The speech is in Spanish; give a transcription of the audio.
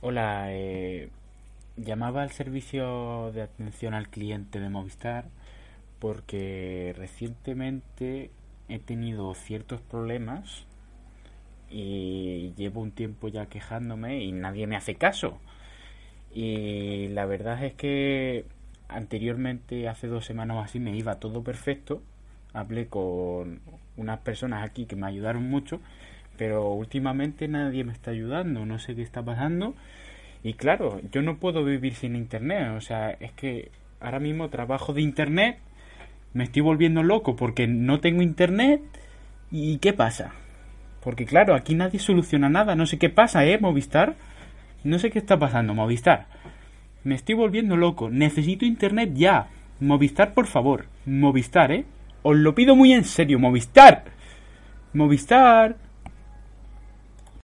Hola, eh, llamaba al servicio de atención al cliente de Movistar porque recientemente he tenido ciertos problemas y llevo un tiempo ya quejándome y nadie me hace caso. Y la verdad es que anteriormente, hace dos semanas o así, me iba todo perfecto. Hablé con unas personas aquí que me ayudaron mucho, pero últimamente nadie me está ayudando, no sé qué está pasando. Y claro, yo no puedo vivir sin internet, o sea, es que ahora mismo trabajo de internet, me estoy volviendo loco porque no tengo internet. ¿Y qué pasa? Porque claro, aquí nadie soluciona nada, no sé qué pasa, ¿eh? Movistar. No sé qué está pasando, Movistar. Me estoy volviendo loco, necesito internet ya. Movistar, por favor. Movistar, ¿eh? Os lo pido muy en serio, Movistar. Movistar.